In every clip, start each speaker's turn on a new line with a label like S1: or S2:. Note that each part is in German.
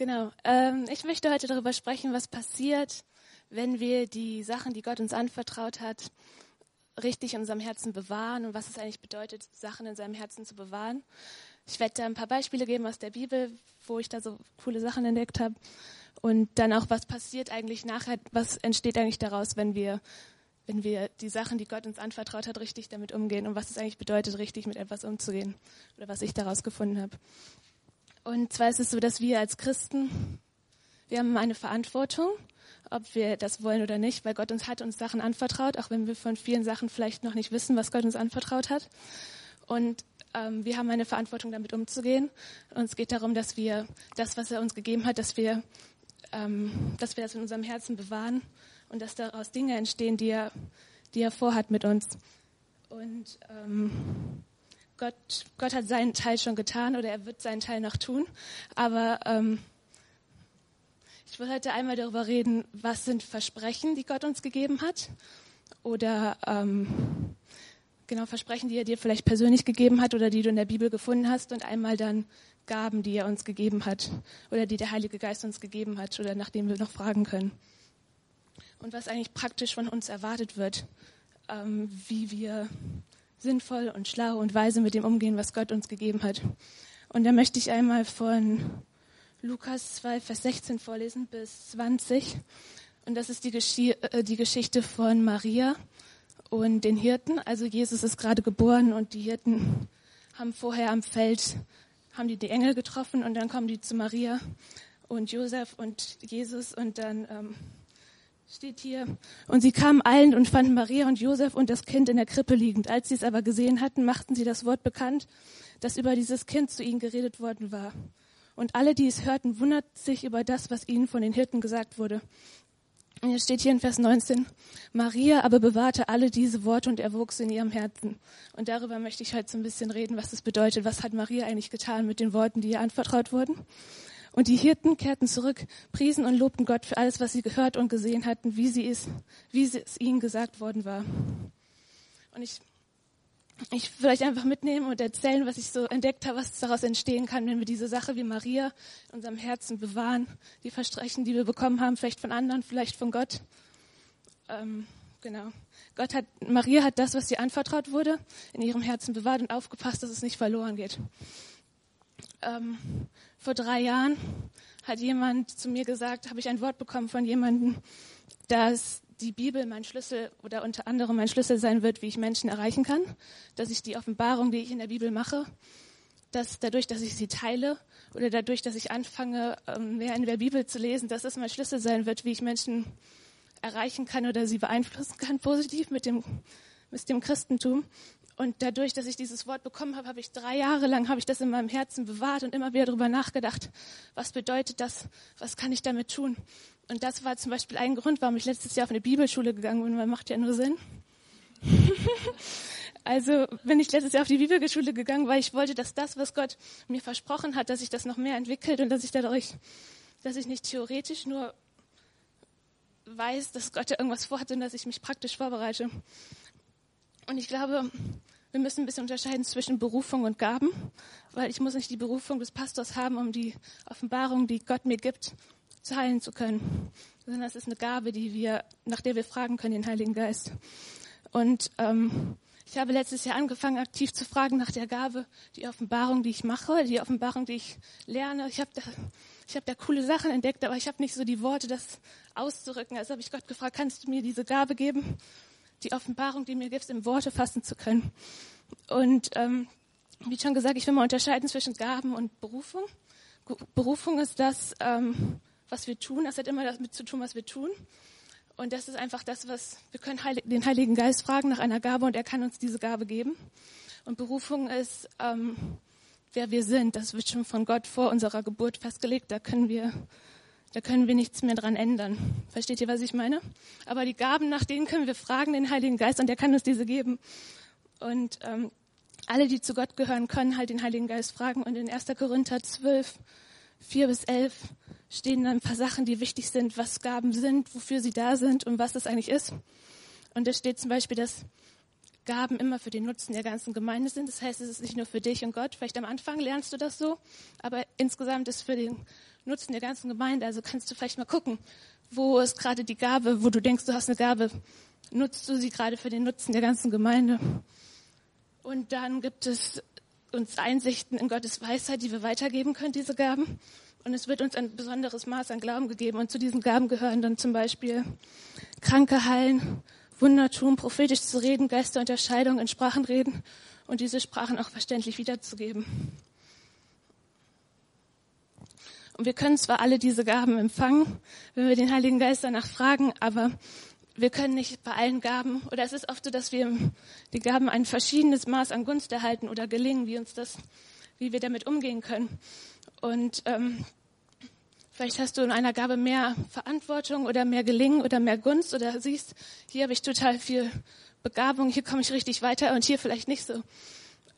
S1: Genau. Ähm, ich möchte heute darüber sprechen, was passiert, wenn wir die Sachen, die Gott uns anvertraut hat, richtig in unserem Herzen bewahren und was es eigentlich bedeutet, Sachen in seinem Herzen zu bewahren. Ich werde da ein paar Beispiele geben aus der Bibel, wo ich da so coole Sachen entdeckt habe. Und dann auch, was passiert eigentlich nachher, was entsteht eigentlich daraus, wenn wir, wenn wir die Sachen, die Gott uns anvertraut hat, richtig damit umgehen und was es eigentlich bedeutet, richtig mit etwas umzugehen oder was ich daraus gefunden habe. Und zwar ist es so, dass wir als Christen, wir haben eine Verantwortung, ob wir das wollen oder nicht, weil Gott uns hat uns Sachen anvertraut, auch wenn wir von vielen Sachen vielleicht noch nicht wissen, was Gott uns anvertraut hat. Und ähm, wir haben eine Verantwortung, damit umzugehen. Und es geht darum, dass wir das, was er uns gegeben hat, dass wir, ähm, dass wir das in unserem Herzen bewahren und dass daraus Dinge entstehen, die er, die er vorhat mit uns. Und ähm, Gott, Gott hat seinen Teil schon getan oder er wird seinen Teil noch tun. Aber ähm, ich will heute einmal darüber reden, was sind Versprechen, die Gott uns gegeben hat oder ähm, genau Versprechen, die er dir vielleicht persönlich gegeben hat oder die du in der Bibel gefunden hast und einmal dann Gaben, die er uns gegeben hat oder die der Heilige Geist uns gegeben hat oder nach denen wir noch fragen können. Und was eigentlich praktisch von uns erwartet wird, ähm, wie wir sinnvoll und schlau und weise mit dem umgehen, was Gott uns gegeben hat. Und da möchte ich einmal von Lukas 2, Vers 16 vorlesen bis 20. Und das ist die, Geschi äh, die Geschichte von Maria und den Hirten. Also Jesus ist gerade geboren und die Hirten haben vorher am Feld, haben die die Engel getroffen und dann kommen die zu Maria und Josef und Jesus und dann ähm, steht hier, und sie kamen allen und fanden Maria und Josef und das Kind in der Krippe liegend. Als sie es aber gesehen hatten, machten sie das Wort bekannt, das über dieses Kind zu ihnen geredet worden war. Und alle, die es hörten, wunderten sich über das, was ihnen von den Hirten gesagt wurde. Und hier steht hier in Vers 19, Maria aber bewahrte alle diese Worte und sie in ihrem Herzen. Und darüber möchte ich heute so ein bisschen reden, was das bedeutet. Was hat Maria eigentlich getan mit den Worten, die ihr anvertraut wurden? Und die Hirten kehrten zurück, priesen und lobten Gott für alles, was sie gehört und gesehen hatten, wie sie es, wie es ihnen gesagt worden war. Und ich, ich will euch einfach mitnehmen und erzählen, was ich so entdeckt habe, was daraus entstehen kann, wenn wir diese Sache wie Maria in unserem Herzen bewahren, die Versprechen, die wir bekommen haben, vielleicht von anderen, vielleicht von Gott. Ähm, genau. Gott hat, Maria hat das, was ihr anvertraut wurde, in ihrem Herzen bewahrt und aufgepasst, dass es nicht verloren geht. Ähm, vor drei Jahren hat jemand zu mir gesagt, habe ich ein Wort bekommen von jemandem, dass die Bibel mein Schlüssel oder unter anderem mein Schlüssel sein wird, wie ich Menschen erreichen kann, dass ich die Offenbarung, die ich in der Bibel mache, dass dadurch, dass ich sie teile oder dadurch, dass ich anfange, ähm, mehr in der Bibel zu lesen, dass es mein Schlüssel sein wird, wie ich Menschen erreichen kann oder sie beeinflussen kann positiv mit dem, mit dem Christentum. Und dadurch, dass ich dieses Wort bekommen habe, habe ich drei Jahre lang, habe ich das in meinem Herzen bewahrt und immer wieder darüber nachgedacht, was bedeutet das, was kann ich damit tun. Und das war zum Beispiel ein Grund, warum ich letztes Jahr auf eine Bibelschule gegangen bin, weil macht ja nur Sinn. also bin ich letztes Jahr auf die Bibelschule gegangen, weil ich wollte, dass das, was Gott mir versprochen hat, dass sich das noch mehr entwickelt und dass ich dadurch, dass ich nicht theoretisch nur weiß, dass Gott ja irgendwas vorhat, sondern dass ich mich praktisch vorbereite. Und ich glaube, wir müssen ein bisschen unterscheiden zwischen Berufung und Gaben, weil ich muss nicht die Berufung des Pastors haben, um die Offenbarung, die Gott mir gibt, teilen zu können, sondern es ist eine Gabe, die wir, nach der wir fragen können, den Heiligen Geist. Und ähm, ich habe letztes Jahr angefangen, aktiv zu fragen nach der Gabe, die Offenbarung, die ich mache, die Offenbarung, die ich lerne. Ich habe da, ich habe da coole Sachen entdeckt, aber ich habe nicht so die Worte, das auszurücken. Also habe ich Gott gefragt, kannst du mir diese Gabe geben? Die Offenbarung, die mir gibst, in Worte fassen zu können. Und ähm, wie schon gesagt, ich will mal unterscheiden zwischen Gaben und Berufung. Berufung ist das, ähm, was wir tun. Das hat immer damit zu tun, was wir tun. Und das ist einfach das, was wir können den Heiligen Geist fragen nach einer Gabe und er kann uns diese Gabe geben. Und Berufung ist, ähm, wer wir sind. Das wird schon von Gott vor unserer Geburt festgelegt. Da können wir da können wir nichts mehr dran ändern. Versteht ihr, was ich meine? Aber die Gaben, nach denen können wir fragen, den Heiligen Geist, und der kann uns diese geben. Und ähm, alle, die zu Gott gehören, können halt den Heiligen Geist fragen. Und in 1. Korinther 12, 4 bis 11 stehen dann ein paar Sachen, die wichtig sind, was Gaben sind, wofür sie da sind und was das eigentlich ist. Und da steht zum Beispiel, dass Gaben immer für den Nutzen der ganzen Gemeinde sind. Das heißt, es ist nicht nur für dich und Gott. Vielleicht am Anfang lernst du das so, aber insgesamt ist für den Nutzen der ganzen Gemeinde. Also kannst du vielleicht mal gucken, wo ist gerade die Gabe, wo du denkst, du hast eine Gabe, nutzt du sie gerade für den Nutzen der ganzen Gemeinde. Und dann gibt es uns Einsichten in Gottes Weisheit, die wir weitergeben können, diese Gaben. Und es wird uns ein besonderes Maß an Glauben gegeben. Und zu diesen Gaben gehören dann zum Beispiel Kranke heilen, Wunder tun, prophetisch zu reden, Geisterunterscheidung in Sprachen reden und diese Sprachen auch verständlich wiederzugeben. Und wir können zwar alle diese Gaben empfangen, wenn wir den Heiligen Geist danach fragen, aber wir können nicht bei allen Gaben, oder es ist oft so, dass wir die Gaben ein verschiedenes Maß an Gunst erhalten oder gelingen, wie uns das, wie wir damit umgehen können. Und ähm, vielleicht hast du in einer Gabe mehr Verantwortung oder mehr Gelingen oder mehr Gunst oder siehst, hier habe ich total viel Begabung, hier komme ich richtig weiter und hier vielleicht nicht so.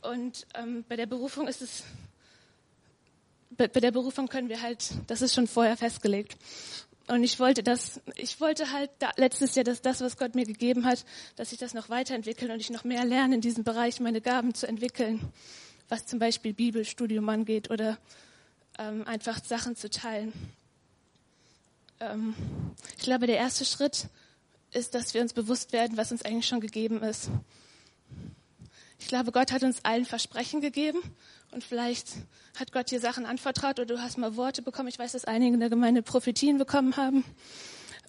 S1: Und ähm, bei der Berufung ist es, bei, der Berufung können wir halt, das ist schon vorher festgelegt. Und ich wollte das, ich wollte halt da, letztes Jahr, dass das, was Gott mir gegeben hat, dass ich das noch weiterentwickle und ich noch mehr lerne in diesem Bereich, meine Gaben zu entwickeln, was zum Beispiel Bibelstudium angeht oder ähm, einfach Sachen zu teilen. Ähm, ich glaube, der erste Schritt ist, dass wir uns bewusst werden, was uns eigentlich schon gegeben ist. Ich glaube, Gott hat uns allen Versprechen gegeben und vielleicht hat Gott dir Sachen anvertraut oder du hast mal Worte bekommen. Ich weiß, dass einige in der Gemeinde Prophetien bekommen haben.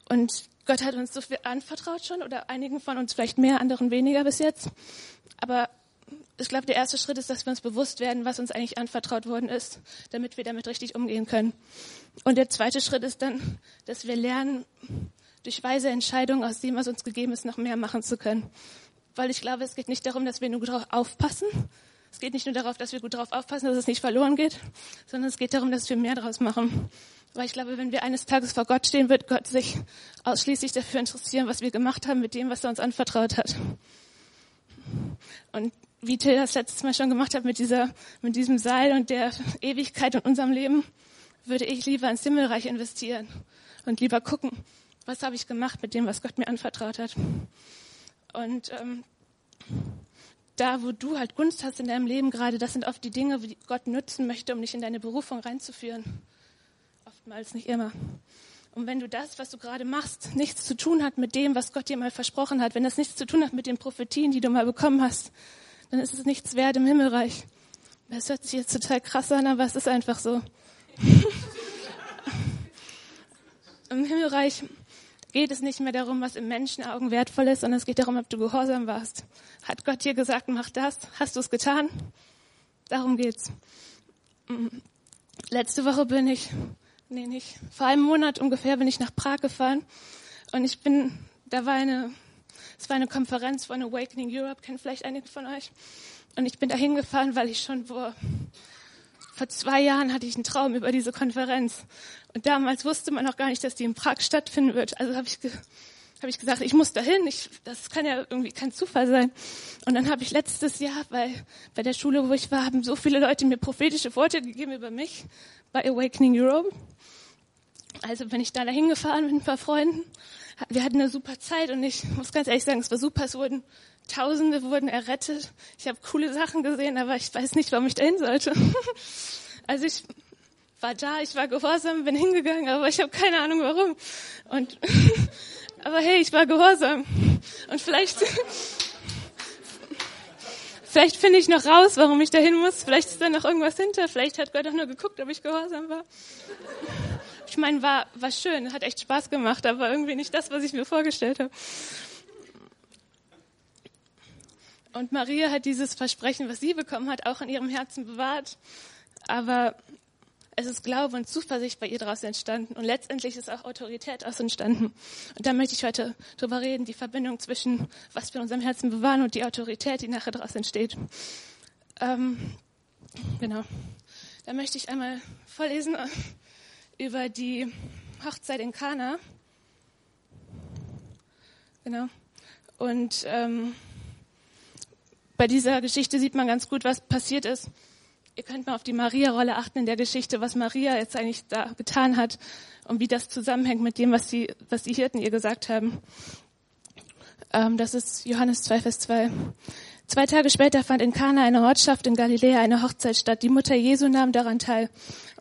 S1: Und Gott hat uns so viel anvertraut schon oder einigen von uns vielleicht mehr, anderen weniger bis jetzt. Aber ich glaube, der erste Schritt ist, dass wir uns bewusst werden, was uns eigentlich anvertraut worden ist, damit wir damit richtig umgehen können. Und der zweite Schritt ist dann, dass wir lernen, durch weise Entscheidungen aus dem, was uns gegeben ist, noch mehr machen zu können. Weil ich glaube, es geht nicht darum, dass wir nur darauf aufpassen, es geht nicht nur darauf, dass wir gut darauf aufpassen, dass es nicht verloren geht, sondern es geht darum, dass wir mehr daraus machen. Weil ich glaube, wenn wir eines Tages vor Gott stehen, wird Gott sich ausschließlich dafür interessieren, was wir gemacht haben mit dem, was er uns anvertraut hat. Und wie Till das letztes Mal schon gemacht hat mit dieser, mit diesem Seil und der Ewigkeit in unserem Leben, würde ich lieber ins Himmelreich investieren und lieber gucken, was habe ich gemacht mit dem, was Gott mir anvertraut hat. Und ähm, da, wo du halt Gunst hast in deinem Leben gerade, das sind oft die Dinge, die Gott nutzen möchte, um dich in deine Berufung reinzuführen. Oftmals nicht immer. Und wenn du das, was du gerade machst, nichts zu tun hat mit dem, was Gott dir mal versprochen hat, wenn das nichts zu tun hat mit den Prophetien, die du mal bekommen hast, dann ist es nichts wert im Himmelreich. Das hört sich jetzt total krass an, aber es ist einfach so. Im Himmelreich geht es nicht mehr darum, was im Menschenaugen wertvoll ist, sondern es geht darum, ob du gehorsam warst. Hat Gott dir gesagt, mach das? Hast du es getan? Darum geht's. Mm. Letzte Woche bin ich, nee, nicht, vor einem Monat ungefähr bin ich nach Prag gefahren und ich bin, da war eine, es war eine Konferenz von Awakening Europe, kennen vielleicht einige von euch. Und ich bin da hingefahren, weil ich schon vor vor zwei Jahren hatte ich einen Traum über diese Konferenz. Und damals wusste man noch gar nicht, dass die in Prag stattfinden wird. Also habe ich, hab ich gesagt, ich muss dahin. Ich, das kann ja irgendwie kein Zufall sein. Und dann habe ich letztes Jahr bei, bei der Schule, wo ich war, haben so viele Leute mir prophetische Worte gegeben über mich bei Awakening Europe. Also bin ich da dahin gefahren mit ein paar Freunden. Wir hatten eine super Zeit und ich muss ganz ehrlich sagen, es war super. Es wurden Tausende wurden errettet. Ich habe coole Sachen gesehen, aber ich weiß nicht, warum ich dahin sollte. also ich war da, ich war gehorsam, bin hingegangen, aber ich habe keine Ahnung warum. Und aber hey, ich war gehorsam. Und vielleicht vielleicht finde ich noch raus, warum ich dahin muss. Vielleicht ist da noch irgendwas hinter. Vielleicht hat Gott auch nur geguckt, ob ich gehorsam war. Ich meine, war war schön, hat echt Spaß gemacht, aber irgendwie nicht das, was ich mir vorgestellt habe. Und Maria hat dieses Versprechen, was sie bekommen hat, auch in ihrem Herzen bewahrt. Aber es ist Glaube und Zuversicht bei ihr daraus entstanden. Und letztendlich ist auch Autorität daraus entstanden. Und da möchte ich heute drüber reden, die Verbindung zwischen, was wir in unserem Herzen bewahren und die Autorität, die nachher daraus entsteht. Ähm, genau. Da möchte ich einmal vorlesen über die Hochzeit in Kana. Genau. Und ähm, bei dieser Geschichte sieht man ganz gut, was passiert ist. Ihr könnt mal auf die Maria-Rolle achten in der Geschichte, was Maria jetzt eigentlich da getan hat und wie das zusammenhängt mit dem, was die, was die Hirten ihr gesagt haben. Ähm, das ist Johannes 2, Vers 2. Zwei Tage später fand in Kana, einer Ortschaft in Galiläa, eine Hochzeit statt. Die Mutter Jesu nahm daran teil.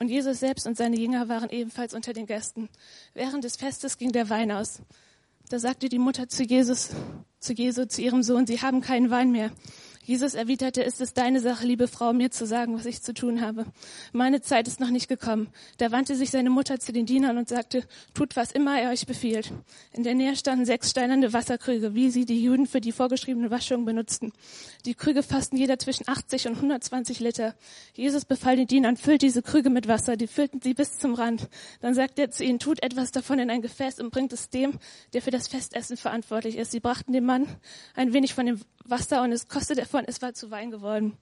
S1: Und Jesus selbst und seine Jünger waren ebenfalls unter den Gästen. Während des Festes ging der Wein aus. Da sagte die Mutter zu Jesus, zu Jesu, zu ihrem Sohn, sie haben keinen Wein mehr. Jesus erwiderte, ist es deine Sache, liebe Frau, mir zu sagen, was ich zu tun habe. Meine Zeit ist noch nicht gekommen. Da wandte sich seine Mutter zu den Dienern und sagte, tut, was immer er euch befiehlt. In der Nähe standen sechs steinerne Wasserkrüge, wie sie die Juden für die vorgeschriebene Waschung benutzten. Die Krüge fassten jeder zwischen 80 und 120 Liter. Jesus befahl den Dienern, füllt diese Krüge mit Wasser. Die füllten sie bis zum Rand. Dann sagte er zu ihnen, tut etwas davon in ein Gefäß und bringt es dem, der für das Festessen verantwortlich ist. Sie brachten dem Mann ein wenig von dem Wasser und es kostete davon, es war zu Wein geworden.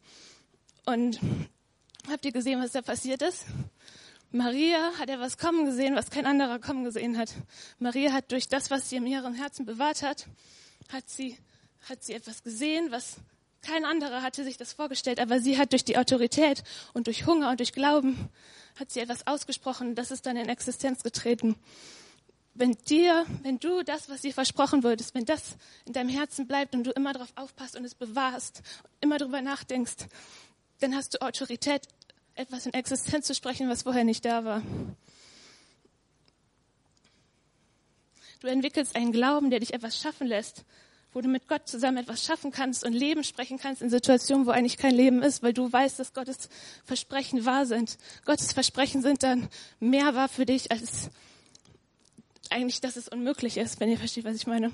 S1: Und habt ihr gesehen, was da passiert ist? Maria hat etwas kommen gesehen, was kein anderer kommen gesehen hat. Maria hat durch das, was sie in ihrem Herzen bewahrt hat, hat sie, hat sie etwas gesehen, was kein anderer hatte sich das vorgestellt, aber sie hat durch die Autorität und durch Hunger und durch Glauben hat sie etwas ausgesprochen, das ist dann in Existenz getreten wenn dir, wenn du das, was dir versprochen wurdest, wenn das in deinem Herzen bleibt und du immer darauf aufpasst und es bewahrst, immer darüber nachdenkst, dann hast du Autorität, etwas in Existenz zu sprechen, was vorher nicht da war. Du entwickelst einen Glauben, der dich etwas schaffen lässt, wo du mit Gott zusammen etwas schaffen kannst und Leben sprechen kannst in Situationen, wo eigentlich kein Leben ist, weil du weißt, dass Gottes Versprechen wahr sind. Gottes Versprechen sind dann mehr wahr für dich als eigentlich, dass es unmöglich ist, wenn ihr versteht, was ich meine.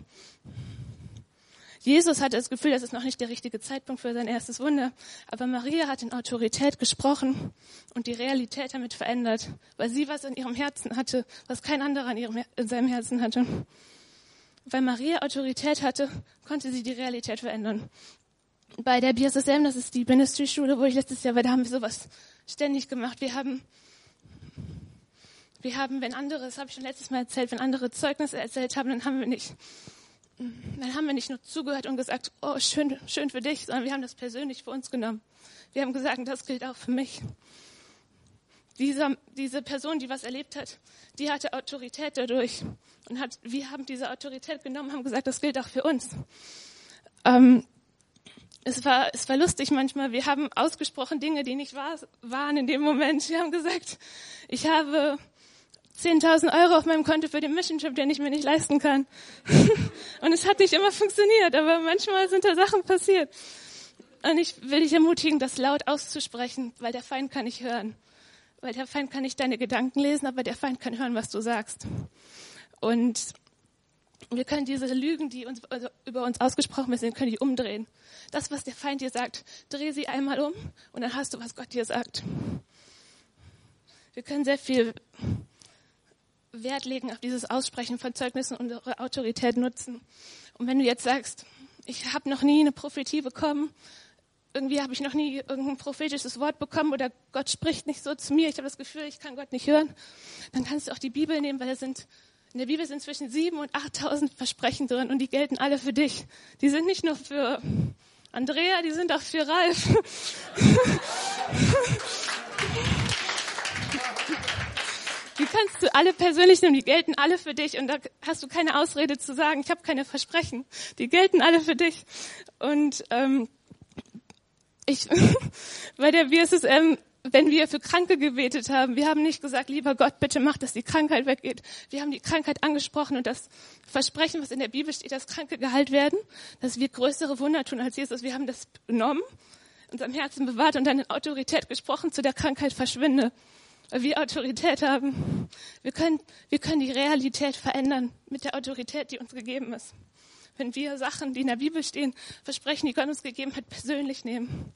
S1: Jesus hatte das Gefühl, das ist noch nicht der richtige Zeitpunkt für sein erstes Wunder. Aber Maria hat in Autorität gesprochen und die Realität damit verändert, weil sie was in ihrem Herzen hatte, was kein anderer in, ihrem, in seinem Herzen hatte. Weil Maria Autorität hatte, konnte sie die Realität verändern. Bei der BSSM, das ist die Ministry-Schule, wo ich letztes Jahr war, da haben wir sowas ständig gemacht. Wir haben wir haben, wenn andere, das habe ich schon letztes Mal erzählt, wenn andere Zeugnisse erzählt haben, dann haben wir nicht, dann haben wir nicht nur zugehört und gesagt, oh, schön, schön für dich, sondern wir haben das persönlich für uns genommen. Wir haben gesagt, das gilt auch für mich. Diese, diese Person, die was erlebt hat, die hatte Autorität dadurch und hat, wir haben diese Autorität genommen, haben gesagt, das gilt auch für uns. Ähm, es war, es war lustig manchmal. Wir haben ausgesprochen Dinge, die nicht wahr waren in dem Moment. Wir haben gesagt, ich habe 10.000 Euro auf meinem Konto für den Mission Trip, den ich mir nicht leisten kann. und es hat nicht immer funktioniert, aber manchmal sind da Sachen passiert. Und ich will dich ermutigen, das laut auszusprechen, weil der Feind kann nicht hören. Weil der Feind kann nicht deine Gedanken lesen, aber der Feind kann hören, was du sagst. Und wir können diese Lügen, die uns, also über uns ausgesprochen sind, können die umdrehen. Das, was der Feind dir sagt, dreh sie einmal um und dann hast du, was Gott dir sagt. Wir können sehr viel Wert legen auf dieses Aussprechen von Zeugnissen und unsere Autorität nutzen. Und wenn du jetzt sagst, ich habe noch nie eine Prophetie bekommen, irgendwie habe ich noch nie irgendein prophetisches Wort bekommen oder Gott spricht nicht so zu mir, ich habe das Gefühl, ich kann Gott nicht hören, dann kannst du auch die Bibel nehmen, weil da sind in der Bibel sind zwischen sieben und achttausend Versprechen drin und die gelten alle für dich. Die sind nicht nur für Andrea, die sind auch für Ralf. kannst du alle persönlich nehmen, die gelten alle für dich und da hast du keine Ausrede zu sagen, ich habe keine Versprechen. Die gelten alle für dich. Und ähm, ich bei der BSSM, wenn wir für Kranke gebetet haben, wir haben nicht gesagt, lieber Gott, bitte mach, dass die Krankheit weggeht. Wir haben die Krankheit angesprochen und das Versprechen, was in der Bibel steht, dass Kranke geheilt werden, dass wir größere Wunder tun als Jesus. Wir haben das genommen, unserem Herzen bewahrt und dann in Autorität gesprochen, zu der Krankheit verschwinde wir Autorität haben. Wir können, wir können die Realität verändern mit der Autorität, die uns gegeben ist. Wenn wir Sachen, die in der Bibel stehen, Versprechen, die Gott uns gegeben hat, persönlich nehmen.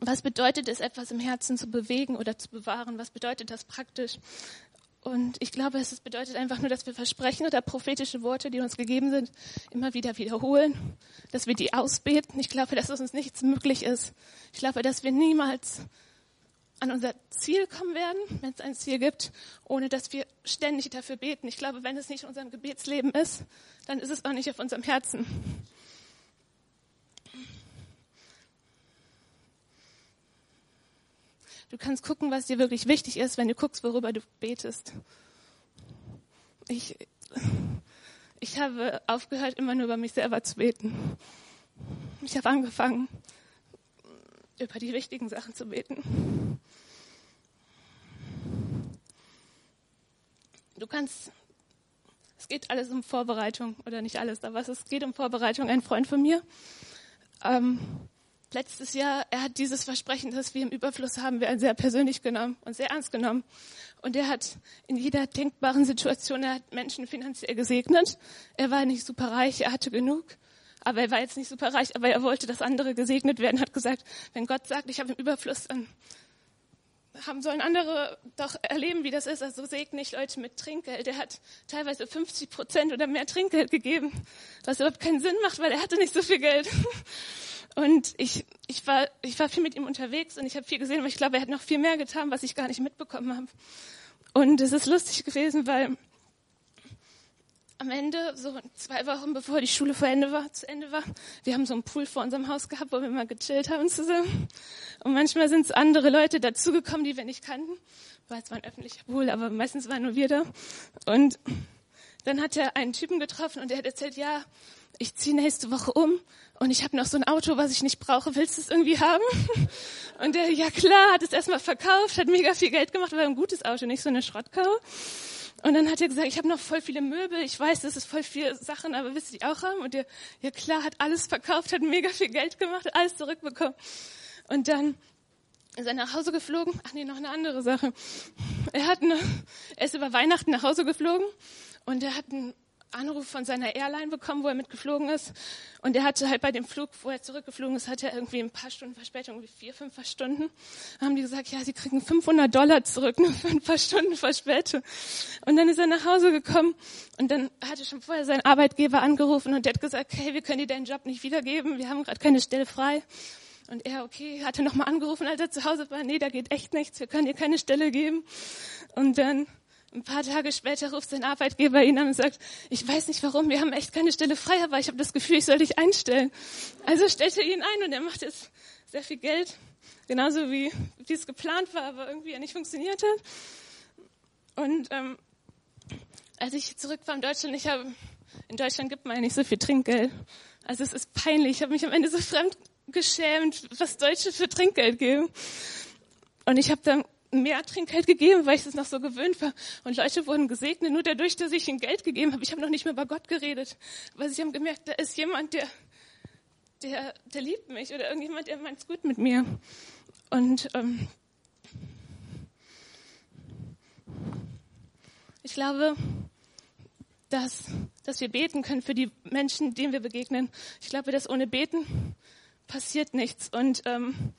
S1: Was bedeutet es, etwas im Herzen zu bewegen oder zu bewahren? Was bedeutet das praktisch? Und ich glaube, es bedeutet einfach nur, dass wir Versprechen oder prophetische Worte, die uns gegeben sind, immer wieder wiederholen, dass wir die ausbeten. Ich glaube, dass es uns nichts möglich ist. Ich glaube, dass wir niemals an unser Ziel kommen werden, wenn es ein Ziel gibt, ohne dass wir ständig dafür beten. Ich glaube, wenn es nicht in unserem Gebetsleben ist, dann ist es auch nicht auf unserem Herzen. Du kannst gucken, was dir wirklich wichtig ist, wenn du guckst, worüber du betest. Ich, ich habe aufgehört, immer nur über mich selber zu beten. Ich habe angefangen, über die wichtigen Sachen zu beten. Du kannst, es geht alles um Vorbereitung, oder nicht alles, aber es geht um Vorbereitung. Ein Freund von mir, ähm, letztes Jahr, er hat dieses Versprechen, das wir im Überfluss haben, wir sehr persönlich genommen und sehr ernst genommen. Und er hat in jeder denkbaren Situation, er hat Menschen finanziell gesegnet. Er war nicht super reich, er hatte genug. Aber er war jetzt nicht super reich, aber er wollte, dass andere gesegnet werden, hat gesagt, wenn Gott sagt, ich habe im Überfluss, dann haben sollen andere doch erleben, wie das ist. Also segne ich Leute mit Trinkgeld. Er hat teilweise 50 Prozent oder mehr Trinkgeld gegeben, was überhaupt keinen Sinn macht, weil er hatte nicht so viel Geld. Und ich, ich, war, ich war viel mit ihm unterwegs und ich habe viel gesehen, aber ich glaube, er hat noch viel mehr getan, was ich gar nicht mitbekommen habe. Und es ist lustig gewesen, weil am Ende, so zwei Wochen bevor die Schule vor Ende war, zu Ende war, wir haben so einen Pool vor unserem Haus gehabt, wo wir mal gechillt haben zusammen. Und manchmal sind es andere Leute dazugekommen, die wir nicht kannten. Weil es war ein öffentlicher Pool, aber meistens waren nur wir da. Und dann hat er einen Typen getroffen und der hat erzählt, ja, ich ziehe nächste Woche um und ich habe noch so ein Auto, was ich nicht brauche. Willst du es irgendwie haben? Und der, ja klar, hat es erstmal verkauft, hat mega viel Geld gemacht, war ein gutes Auto, nicht so eine Schrottkau. Und dann hat er gesagt, ich habe noch voll viele Möbel, ich weiß, das ist voll viele Sachen, aber willst du die auch haben? Und der, ja klar, hat alles verkauft, hat mega viel Geld gemacht, alles zurückbekommen. Und dann ist er nach Hause geflogen. Ach nee, noch eine andere Sache. Er hat eine, er ist über Weihnachten nach Hause geflogen und er hat einen Anruf von seiner Airline bekommen, wo er mitgeflogen ist. Und er hatte halt bei dem Flug, wo er zurückgeflogen ist, hatte er irgendwie ein paar Stunden Verspätung, irgendwie vier, fünf Stunden. Da haben die gesagt, ja, sie kriegen 500 Dollar zurück, nur für ein paar Stunden Verspätung. Und dann ist er nach Hause gekommen und dann hatte schon vorher sein Arbeitgeber angerufen und der hat gesagt, hey, wir können dir deinen Job nicht wiedergeben, wir haben gerade keine Stelle frei. Und er, okay, hatte nochmal angerufen, als er zu Hause war, nee, da geht echt nichts, wir können dir keine Stelle geben. Und dann ein paar Tage später ruft sein Arbeitgeber ihn an und sagt, ich weiß nicht warum, wir haben echt keine Stelle frei, aber ich habe das Gefühl, ich soll dich einstellen. Also stellt er ihn ein und er macht jetzt sehr viel Geld, genauso wie, wie es geplant war, aber irgendwie ja nicht funktioniert hat. Und ähm, als ich zurück war in Deutschland, ich habe, in Deutschland gibt man ja nicht so viel Trinkgeld. Also es ist peinlich, ich habe mich am Ende so fremd geschämt, was Deutsche für Trinkgeld geben. Und ich habe dann mehr Trinkgeld gegeben, weil ich es noch so gewöhnt war. Und Leute wurden gesegnet, nur dadurch, dass ich ihnen Geld gegeben habe. Ich habe noch nicht mehr über Gott geredet, weil sie haben gemerkt, da ist jemand, der, der, der liebt mich oder irgendjemand, der meint es gut mit mir. Und ähm, ich glaube, dass, dass wir beten können für die Menschen, denen wir begegnen. Ich glaube, dass ohne Beten passiert nichts. Und ähm,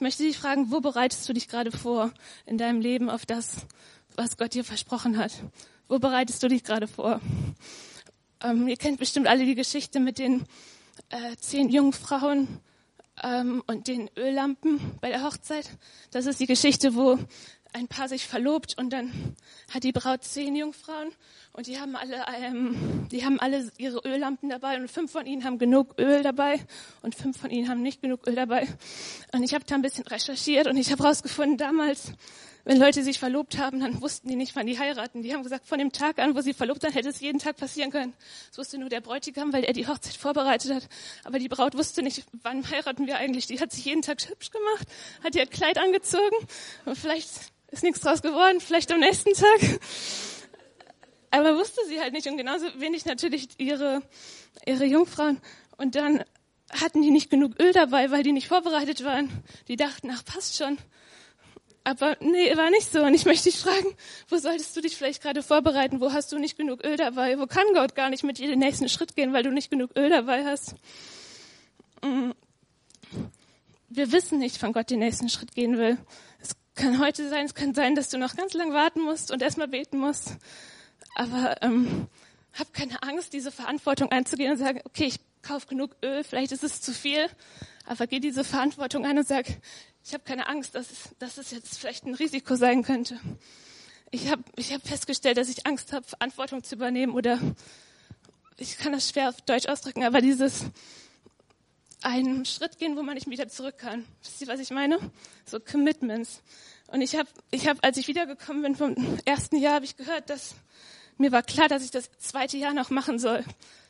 S1: Ich möchte dich fragen, wo bereitest du dich gerade vor in deinem Leben auf das, was Gott dir versprochen hat? Wo bereitest du dich gerade vor? Ähm, ihr kennt bestimmt alle die Geschichte mit den äh, zehn jungen Frauen ähm, und den Öllampen bei der Hochzeit. Das ist die Geschichte, wo ein Paar sich verlobt und dann hat die Braut zehn Jungfrauen und die haben alle, ähm, die haben alle ihre Öllampen dabei und fünf von ihnen haben genug Öl dabei und fünf von ihnen haben nicht genug Öl dabei. Und ich habe da ein bisschen recherchiert und ich habe herausgefunden, damals, wenn Leute sich verlobt haben, dann wussten die nicht, wann die heiraten. Die haben gesagt, von dem Tag an, wo sie verlobt waren, hätte es jeden Tag passieren können. Das wusste nur der Bräutigam, weil er die Hochzeit vorbereitet hat. Aber die Braut wusste nicht, wann heiraten wir eigentlich. Die hat sich jeden Tag hübsch gemacht, hat ihr Kleid angezogen und vielleicht ist nichts draus geworden, vielleicht am nächsten Tag. Aber wusste sie halt nicht und genauso wenig natürlich ihre, ihre Jungfrauen. Und dann hatten die nicht genug Öl dabei, weil die nicht vorbereitet waren. Die dachten, ach, passt schon. Aber nee, war nicht so. Und ich möchte dich fragen, wo solltest du dich vielleicht gerade vorbereiten? Wo hast du nicht genug Öl dabei? Wo kann Gott gar nicht mit dir den nächsten Schritt gehen, weil du nicht genug Öl dabei hast? Mm. Wir wissen nicht, wann Gott den nächsten Schritt gehen will. Es kann heute sein, es kann sein, dass du noch ganz lang warten musst und erstmal beten musst. Aber ähm, hab keine Angst, diese Verantwortung einzugehen und sagen, okay, ich kaufe genug Öl, vielleicht ist es zu viel, aber geh diese Verantwortung ein und sag, ich habe keine Angst, dass es, dass es jetzt vielleicht ein Risiko sein könnte. Ich habe ich hab festgestellt, dass ich Angst habe, Verantwortung zu übernehmen oder ich kann das schwer auf Deutsch ausdrücken, aber dieses einen Schritt gehen, wo man nicht wieder zurück kann. Wisst ihr, was ich meine? So Commitments. Und ich habe, ich hab, als ich wiedergekommen bin vom ersten Jahr, habe ich gehört, dass mir war klar, dass ich das zweite Jahr noch machen soll.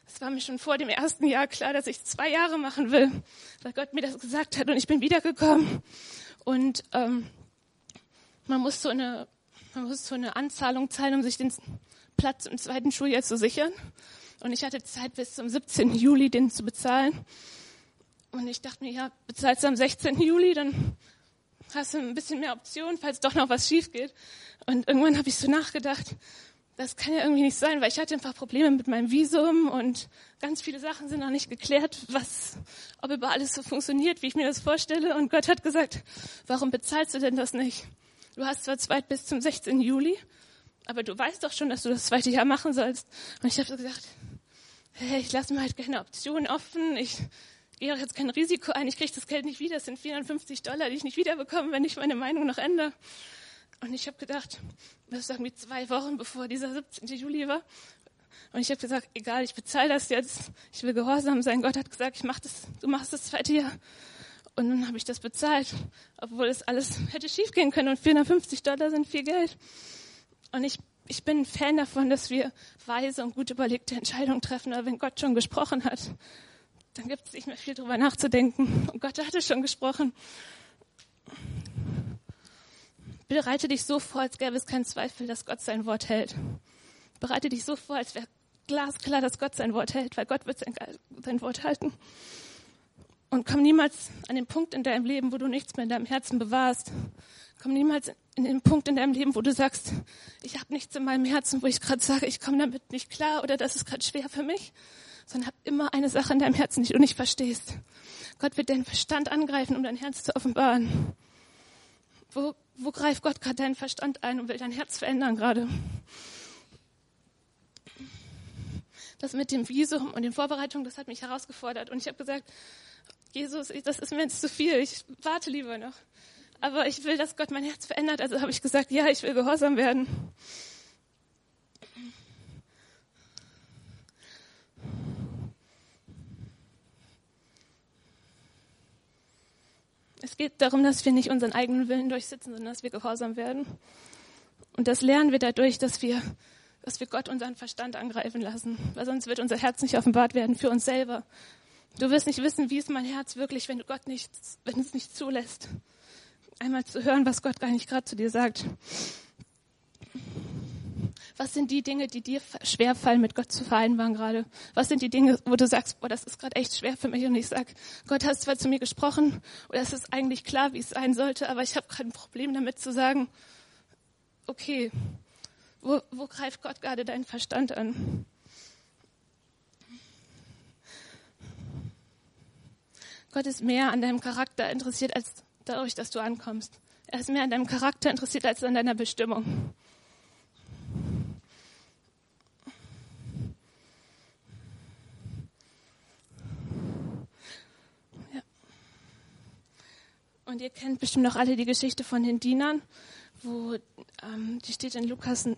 S1: Es war mir schon vor dem ersten Jahr klar, dass ich zwei Jahre machen will, weil Gott mir das gesagt hat. Und ich bin wiedergekommen. Und ähm, man muss so eine, man muss so eine Anzahlung zahlen, um sich den Platz im zweiten Schuljahr zu sichern. Und ich hatte Zeit bis zum 17. Juli, den zu bezahlen. Und ich dachte mir, ja, bezahlst du am 16. Juli, dann hast du ein bisschen mehr Optionen, falls doch noch was schief geht. Und irgendwann habe ich so nachgedacht, das kann ja irgendwie nicht sein, weil ich hatte einfach Probleme mit meinem Visum und ganz viele Sachen sind noch nicht geklärt, was, ob über alles so funktioniert, wie ich mir das vorstelle. Und Gott hat gesagt, warum bezahlst du denn das nicht? Du hast zwar Zeit bis zum 16. Juli, aber du weißt doch schon, dass du das zweite Jahr machen sollst. Und ich habe so gesagt, hey, ich lasse mir halt keine Option offen. Ich gehe jetzt kein Risiko ein. Ich kriege das Geld nicht wieder. Das sind 450 Dollar, die ich nicht wiederbekomme, wenn ich meine Meinung noch ändere. Und ich habe gedacht, das ist irgendwie zwei Wochen bevor dieser 17. Juli war. Und ich habe gesagt, egal, ich bezahle das jetzt. Ich will gehorsam sein. Gott hat gesagt, ich mach das, du machst das zweite Jahr. Und dann habe ich das bezahlt, obwohl es alles hätte schiefgehen können. Und 450 Dollar sind viel Geld. Und ich, ich bin ein Fan davon, dass wir weise und gut überlegte Entscheidungen treffen. Aber wenn Gott schon gesprochen hat, dann gibt es nicht mehr viel drüber nachzudenken. Und Gott hatte schon gesprochen. Bereite dich so vor, als gäbe es keinen Zweifel, dass Gott sein Wort hält. Bereite dich so vor, als wäre glasklar, dass Gott sein Wort hält, weil Gott wird sein, sein Wort halten. Und komm niemals an den Punkt in deinem Leben, wo du nichts mehr in deinem Herzen bewahrst. Komm niemals in den Punkt in deinem Leben, wo du sagst, ich habe nichts in meinem Herzen, wo ich gerade sage, ich komme damit nicht klar oder das ist gerade schwer für mich, sondern hab immer eine Sache in deinem Herzen, die du nicht verstehst. Gott wird deinen Verstand angreifen, um dein Herz zu offenbaren. Wo, wo greift Gott gerade deinen Verstand ein und will dein Herz verändern gerade? Das mit dem Visum und den Vorbereitungen, das hat mich herausgefordert. Und ich habe gesagt, Jesus, das ist mir jetzt zu viel. Ich warte lieber noch. Aber ich will, dass Gott mein Herz verändert. Also habe ich gesagt, ja, ich will gehorsam werden. Geht darum, dass wir nicht unseren eigenen Willen durchsetzen, sondern dass wir gehorsam werden. Und das lernen wir dadurch, dass wir, dass wir Gott unseren Verstand angreifen lassen, weil sonst wird unser Herz nicht offenbart werden für uns selber. Du wirst nicht wissen, wie ist mein Herz wirklich, wenn du Gott nicht, wenn es nicht zulässt, einmal zu hören, was Gott gar nicht gerade zu dir sagt. Was sind die Dinge, die dir schwerfallen, mit Gott zu vereinbaren gerade? Was sind die Dinge, wo du sagst, boah, das ist gerade echt schwer für mich und ich sag, Gott hat zwar zu mir gesprochen oder es ist eigentlich klar, wie es sein sollte, aber ich habe gerade ein Problem damit zu sagen, okay, wo, wo greift Gott gerade deinen Verstand an? Gott ist mehr an deinem Charakter interessiert als dadurch, dass du ankommst. Er ist mehr an deinem Charakter interessiert als an deiner Bestimmung. Und ihr kennt bestimmt auch alle die Geschichte von den Dienern, wo ähm, die steht in Lukas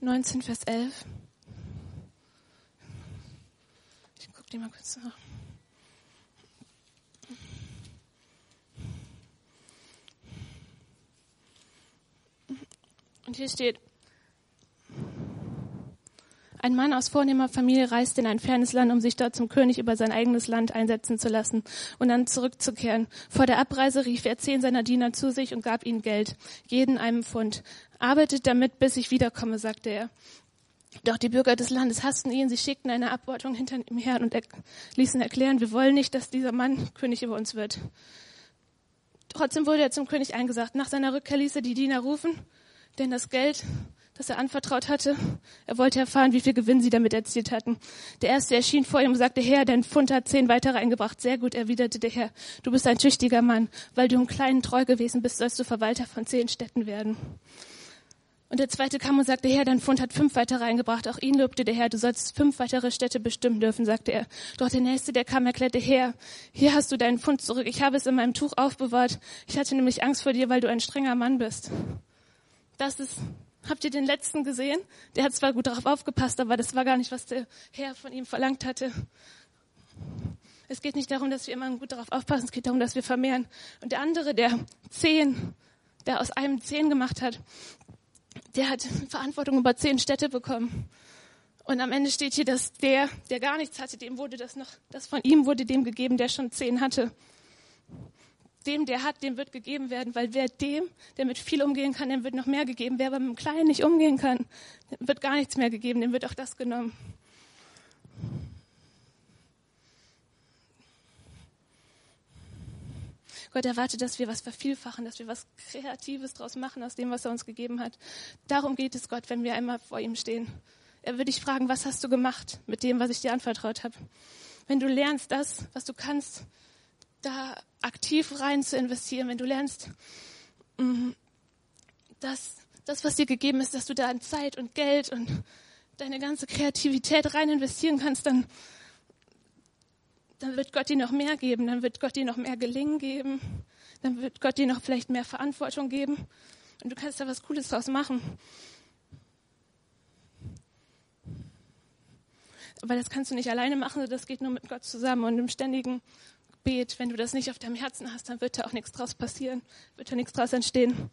S1: 19, Vers 11. Ich gucke die mal kurz nach. Und hier steht, ein Mann aus vornehmer Familie reiste in ein fernes Land, um sich dort zum König über sein eigenes Land einsetzen zu lassen und dann zurückzukehren. Vor der Abreise rief er zehn seiner Diener zu sich und gab ihnen Geld, jeden einem Pfund. Arbeitet damit, bis ich wiederkomme, sagte er. Doch die Bürger des Landes hassten ihn, sie schickten eine Abordnung hinter ihm her und er ließen erklären, wir wollen nicht, dass dieser Mann König über uns wird. Trotzdem wurde er zum König eingesagt. Nach seiner Rückkehr ließ er die Diener rufen, denn das Geld das er anvertraut hatte. Er wollte erfahren, wie viel Gewinn sie damit erzielt hatten. Der erste erschien vor ihm und sagte, Herr, dein Pfund hat zehn weitere eingebracht. Sehr gut, erwiderte der Herr. Du bist ein tüchtiger Mann. Weil du im Kleinen treu gewesen bist, sollst du Verwalter von zehn Städten werden. Und der zweite kam und sagte, Herr, dein Pfund hat fünf weitere eingebracht. Auch ihn lobte der Herr, du sollst fünf weitere Städte bestimmen dürfen, sagte er. Doch der nächste, der kam, erklärte, Herr, hier hast du deinen Pfund zurück. Ich habe es in meinem Tuch aufbewahrt. Ich hatte nämlich Angst vor dir, weil du ein strenger Mann bist. Das ist Habt ihr den letzten gesehen? Der hat zwar gut darauf aufgepasst, aber das war gar nicht, was der Herr von ihm verlangt hatte. Es geht nicht darum, dass wir immer gut darauf aufpassen, es geht darum, dass wir vermehren. Und der andere, der zehn, der aus einem zehn gemacht hat, der hat Verantwortung über zehn Städte bekommen. Und am Ende steht hier, dass der, der gar nichts hatte, dem wurde das noch, das von ihm wurde dem gegeben, der schon zehn hatte. Dem, der hat, dem wird gegeben werden, weil wer dem, der mit viel umgehen kann, dem wird noch mehr gegeben. Wer aber mit dem Kleinen nicht umgehen kann, dem wird gar nichts mehr gegeben, dem wird auch das genommen. Gott erwartet, dass wir was vervielfachen, dass wir was Kreatives draus machen aus dem, was er uns gegeben hat. Darum geht es Gott, wenn wir einmal vor ihm stehen. Er würde dich fragen, was hast du gemacht mit dem, was ich dir anvertraut habe? Wenn du lernst, das, was du kannst, da aktiv rein zu investieren, wenn du lernst, mm, dass das, was dir gegeben ist, dass du da Zeit und Geld und deine ganze Kreativität rein investieren kannst, dann, dann wird Gott dir noch mehr geben, dann wird Gott dir noch mehr Gelingen geben, dann wird Gott dir noch vielleicht mehr Verantwortung geben und du kannst da was Cooles draus machen. Aber das kannst du nicht alleine machen, das geht nur mit Gott zusammen und im ständigen Gebet. Wenn du das nicht auf deinem Herzen hast, dann wird da auch nichts draus passieren, wird da nichts draus entstehen.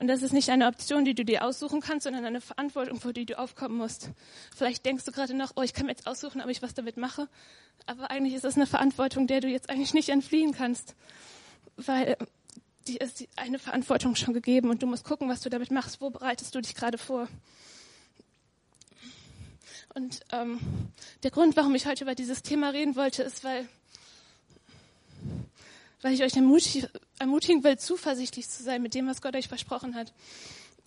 S1: Und das ist nicht eine Option, die du dir aussuchen kannst, sondern eine Verantwortung, vor die du aufkommen musst. Vielleicht denkst du gerade noch, oh, ich kann mir jetzt aussuchen, ob ich was damit mache. Aber eigentlich ist das eine Verantwortung, der du jetzt eigentlich nicht entfliehen kannst. Weil dir ist eine Verantwortung schon gegeben und du musst gucken, was du damit machst. Wo bereitest du dich gerade vor? Und ähm, der Grund, warum ich heute über dieses Thema reden wollte, ist, weil, weil ich euch ermutig, ermutigen will, zuversichtlich zu sein mit dem, was Gott euch versprochen hat.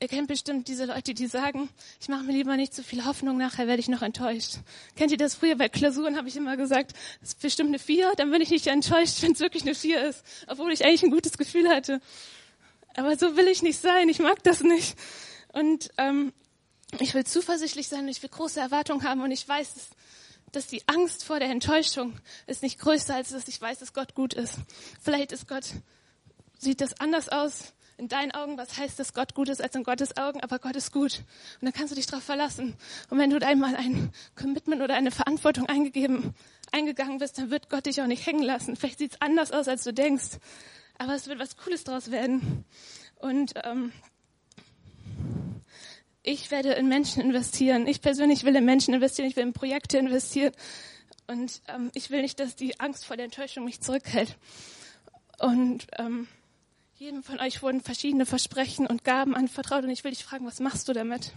S1: Ihr kennt bestimmt diese Leute, die sagen, ich mache mir lieber nicht zu viel Hoffnung, nachher werde ich noch enttäuscht. Kennt ihr das früher bei Klausuren, habe ich immer gesagt, das ist bestimmt eine Vier, dann bin ich nicht enttäuscht, wenn es wirklich eine Vier ist, obwohl ich eigentlich ein gutes Gefühl hatte. Aber so will ich nicht sein, ich mag das nicht. Und ähm, ich will zuversichtlich sein und ich will große Erwartungen haben und ich weiß, dass, dass die Angst vor der Enttäuschung ist nicht größer, als dass ich weiß, dass Gott gut ist. Vielleicht ist Gott, sieht das anders aus in deinen Augen, was heißt, dass Gott gut ist als in Gottes Augen, aber Gott ist gut. Und dann kannst du dich darauf verlassen. Und wenn du einmal ein Commitment oder eine Verantwortung eingegeben, eingegangen bist, dann wird Gott dich auch nicht hängen lassen. Vielleicht sieht es anders aus, als du denkst. Aber es wird was Cooles draus werden. Und ähm, ich werde in Menschen investieren. Ich persönlich will in Menschen investieren. Ich will in Projekte investieren. Und ähm, ich will nicht, dass die Angst vor der Enttäuschung mich zurückhält. Und ähm, jedem von euch wurden verschiedene Versprechen und Gaben anvertraut. Und ich will dich fragen, was machst du damit?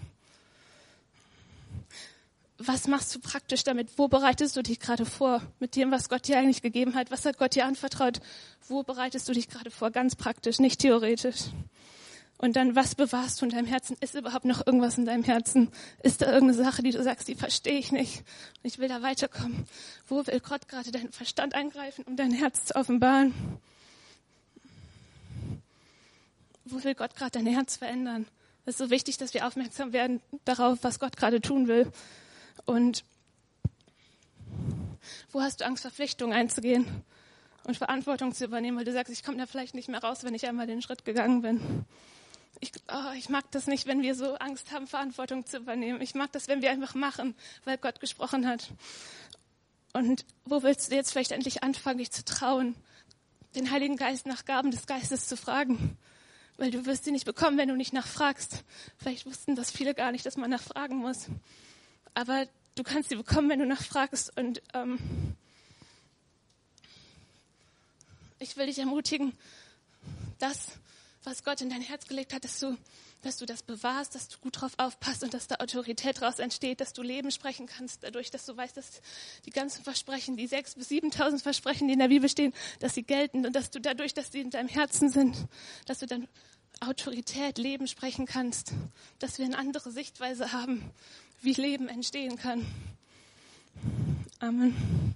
S1: Was machst du praktisch damit? Wo bereitest du dich gerade vor mit dem, was Gott dir eigentlich gegeben hat? Was hat Gott dir anvertraut? Wo bereitest du dich gerade vor? Ganz praktisch, nicht theoretisch. Und dann, was bewahrst du in deinem Herzen? Ist überhaupt noch irgendwas in deinem Herzen? Ist da irgendeine Sache, die du sagst, die verstehe ich nicht und ich will da weiterkommen? Wo will Gott gerade deinen Verstand eingreifen, um dein Herz zu offenbaren? Wo will Gott gerade dein Herz verändern? Es ist so wichtig, dass wir aufmerksam werden darauf, was Gott gerade tun will. Und wo hast du Angst, Verpflichtungen einzugehen und Verantwortung zu übernehmen, weil du sagst, ich komme da vielleicht nicht mehr raus, wenn ich einmal den Schritt gegangen bin ich, oh, ich mag das nicht, wenn wir so Angst haben, Verantwortung zu übernehmen. Ich mag das, wenn wir einfach machen, weil Gott gesprochen hat. Und wo willst du jetzt vielleicht endlich anfangen, dich zu trauen, den Heiligen Geist nach Gaben des Geistes zu fragen? Weil du wirst sie nicht bekommen, wenn du nicht nachfragst. Vielleicht wussten das viele gar nicht, dass man nachfragen muss. Aber du kannst sie bekommen, wenn du nachfragst. Und ähm, ich will dich ermutigen, dass was Gott in dein Herz gelegt hat, dass du, dass du das bewahrst, dass du gut drauf aufpasst und dass da Autorität daraus entsteht, dass du Leben sprechen kannst, dadurch, dass du weißt, dass die ganzen Versprechen, die sechs bis siebentausend Versprechen, die in der Bibel stehen, dass sie gelten und dass du dadurch, dass sie in deinem Herzen sind, dass du dann Autorität, Leben sprechen kannst, dass wir eine andere Sichtweise haben, wie Leben entstehen kann. Amen.